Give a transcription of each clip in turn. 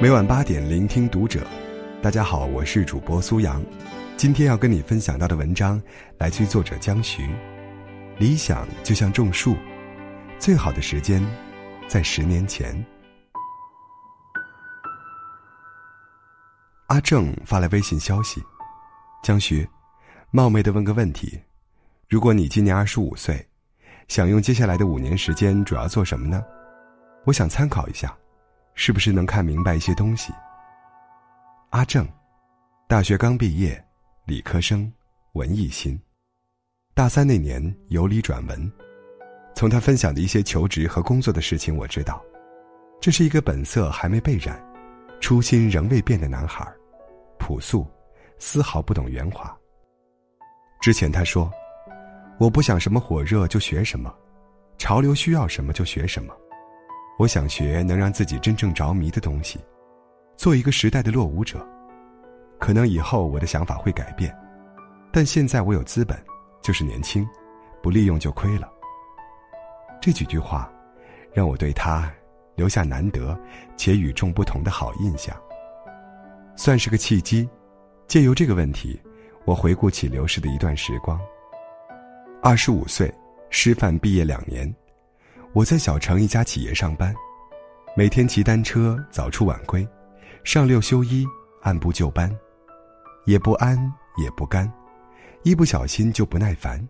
每晚八点，聆听读者。大家好，我是主播苏阳。今天要跟你分享到的文章，来自于作者江徐。理想就像种树，最好的时间，在十年前。阿正发来微信消息：“江徐，冒昧的问个问题，如果你今年二十五岁，想用接下来的五年时间主要做什么呢？我想参考一下。”是不是能看明白一些东西？阿正，大学刚毕业，理科生，文艺心。大三那年由理转文，从他分享的一些求职和工作的事情，我知道，这是一个本色还没被染，初心仍未变的男孩，朴素，丝毫不懂圆滑。之前他说：“我不想什么火热就学什么，潮流需要什么就学什么。”我想学能让自己真正着迷的东西，做一个时代的落伍者。可能以后我的想法会改变，但现在我有资本，就是年轻，不利用就亏了。这几句话，让我对他留下难得且与众不同的好印象。算是个契机，借由这个问题，我回顾起流逝的一段时光。二十五岁，师范毕业两年。我在小城一家企业上班，每天骑单车早出晚归，上六休一，按部就班，也不安也不甘，一不小心就不耐烦。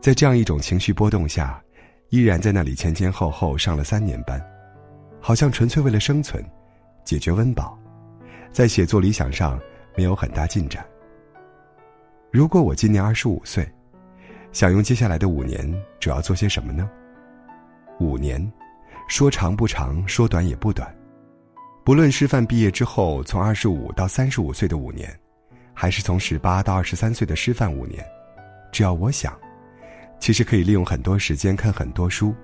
在这样一种情绪波动下，依然在那里前前后后上了三年班，好像纯粹为了生存，解决温饱，在写作理想上没有很大进展。如果我今年二十五岁，想用接下来的五年主要做些什么呢？五年，说长不长，说短也不短。不论师范毕业之后从二十五到三十五岁的五年，还是从十八到二十三岁的师范五年，只要我想，其实可以利用很多时间看很多书，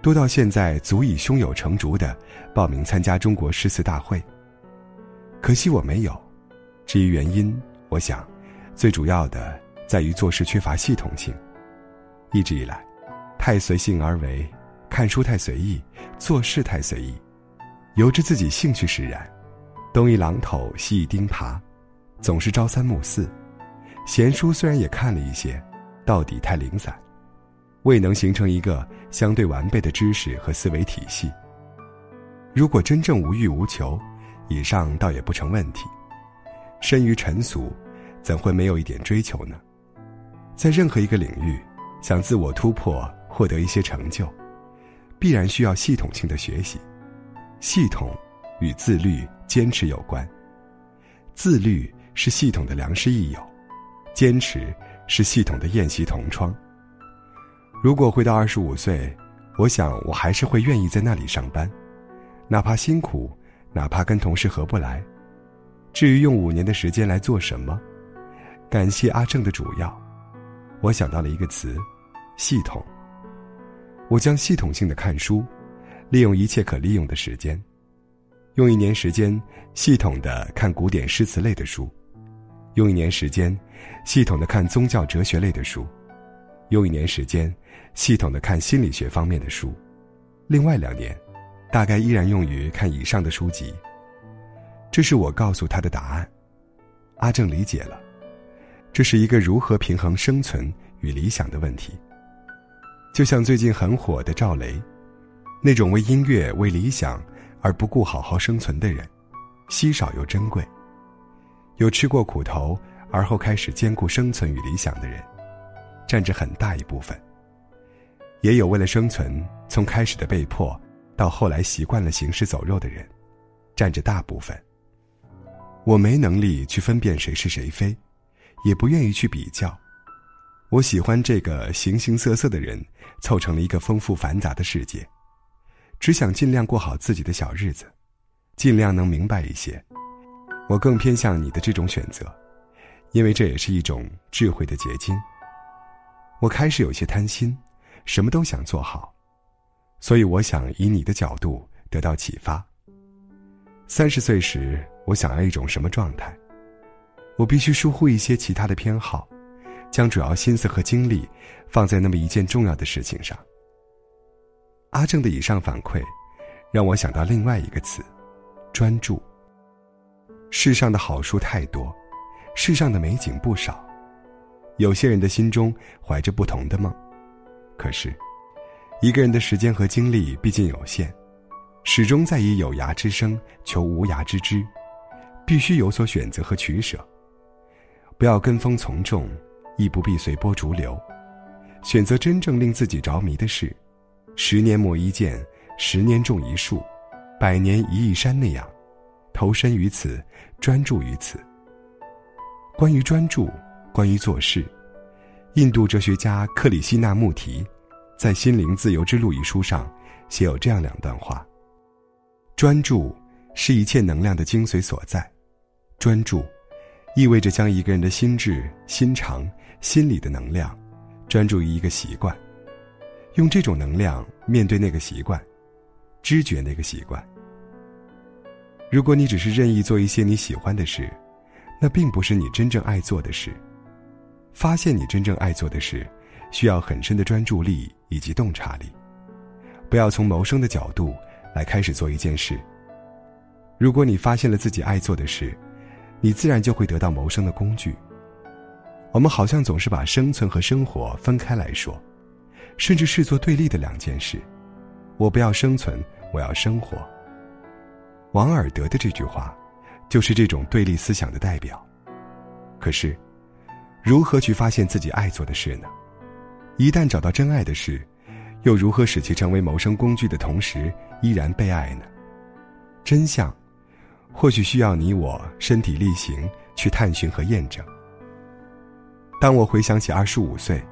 多到现在足以胸有成竹的报名参加中国诗词大会。可惜我没有，至于原因，我想，最主要的在于做事缺乏系统性，一直以来，太随性而为。看书太随意，做事太随意，由着自己兴趣使然，东一榔头西一钉耙，总是朝三暮四。闲书虽然也看了一些，到底太零散，未能形成一个相对完备的知识和思维体系。如果真正无欲无求，以上倒也不成问题。身于尘俗，怎会没有一点追求呢？在任何一个领域，想自我突破，获得一些成就。必然需要系统性的学习，系统与自律、坚持有关。自律是系统的良师益友，坚持是系统的宴席同窗。如果回到二十五岁，我想我还是会愿意在那里上班，哪怕辛苦，哪怕跟同事合不来。至于用五年的时间来做什么，感谢阿正的主要，我想到了一个词：系统。我将系统性的看书，利用一切可利用的时间，用一年时间系统的看古典诗词类的书，用一年时间系统的看宗教哲学类的书，用一年时间系统的看心理学方面的书，另外两年，大概依然用于看以上的书籍。这是我告诉他的答案。阿正理解了，这是一个如何平衡生存与理想的问题。就像最近很火的赵雷，那种为音乐、为理想而不顾好好生存的人，稀少又珍贵。有吃过苦头而后开始兼顾生存与理想的人，占着很大一部分。也有为了生存从开始的被迫到后来习惯了行尸走肉的人，占着大部分。我没能力去分辨谁是谁非，也不愿意去比较。我喜欢这个形形色色的人凑成了一个丰富繁杂的世界，只想尽量过好自己的小日子，尽量能明白一些。我更偏向你的这种选择，因为这也是一种智慧的结晶。我开始有些贪心，什么都想做好，所以我想以你的角度得到启发。三十岁时，我想要一种什么状态？我必须疏忽一些其他的偏好。将主要心思和精力放在那么一件重要的事情上。阿正的以上反馈，让我想到另外一个词：专注。世上的好书太多，世上的美景不少，有些人的心中怀着不同的梦。可是，一个人的时间和精力毕竟有限，始终在以有涯之生求无涯之知，必须有所选择和取舍。不要跟风从众，亦不必随波逐流，选择真正令自己着迷的事。十年磨一剑，十年种一树，百年移一山那样，投身于此，专注于此。关于专注，关于做事，印度哲学家克里希那穆提，在《心灵自由之路》一书上写有这样两段话：专注是一切能量的精髓所在，专注意味着将一个人的心智、心肠、心理的能量，专注于一个习惯。用这种能量面对那个习惯，知觉那个习惯。如果你只是任意做一些你喜欢的事，那并不是你真正爱做的事。发现你真正爱做的事，需要很深的专注力以及洞察力。不要从谋生的角度来开始做一件事。如果你发现了自己爱做的事，你自然就会得到谋生的工具。我们好像总是把生存和生活分开来说。甚至视作对立的两件事，我不要生存，我要生活。王尔德的这句话，就是这种对立思想的代表。可是，如何去发现自己爱做的事呢？一旦找到真爱的事，又如何使其成为谋生工具的同时依然被爱呢？真相，或许需要你我身体力行去探寻和验证。当我回想起二十五岁。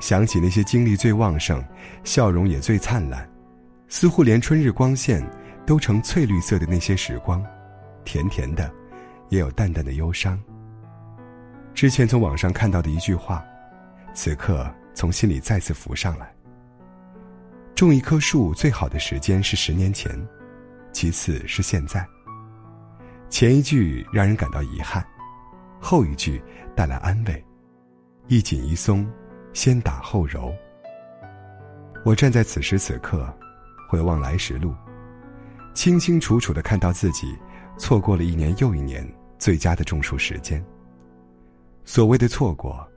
想起那些精力最旺盛、笑容也最灿烂，似乎连春日光线都呈翠绿色的那些时光，甜甜的，也有淡淡的忧伤。之前从网上看到的一句话，此刻从心里再次浮上来：种一棵树最好的时间是十年前，其次是现在。前一句让人感到遗憾，后一句带来安慰，一紧一松。先打后揉。我站在此时此刻，回望来时路，清清楚楚的看到自己错过了一年又一年最佳的种树时间。所谓的错过，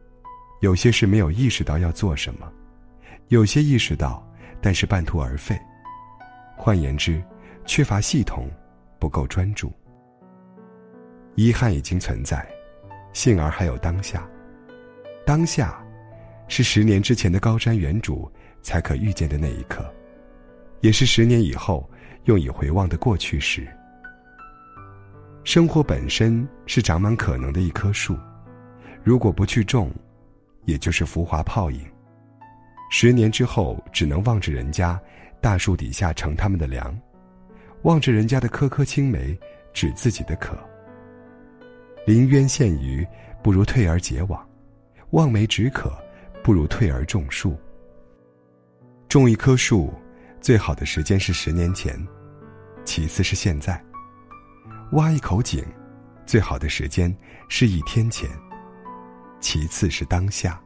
有些是没有意识到要做什么，有些意识到，但是半途而废。换言之，缺乏系统，不够专注。遗憾已经存在，幸而还有当下，当下。是十年之前的高山远瞩才可遇见的那一刻，也是十年以后用以回望的过去时。生活本身是长满可能的一棵树，如果不去种，也就是浮华泡影。十年之后，只能望着人家大树底下乘他们的凉，望着人家的颗颗青梅止自己的渴。临渊羡鱼，不如退而结网；望梅止渴。不如退而种树。种一棵树，最好的时间是十年前，其次是现在。挖一口井，最好的时间是一天前，其次是当下。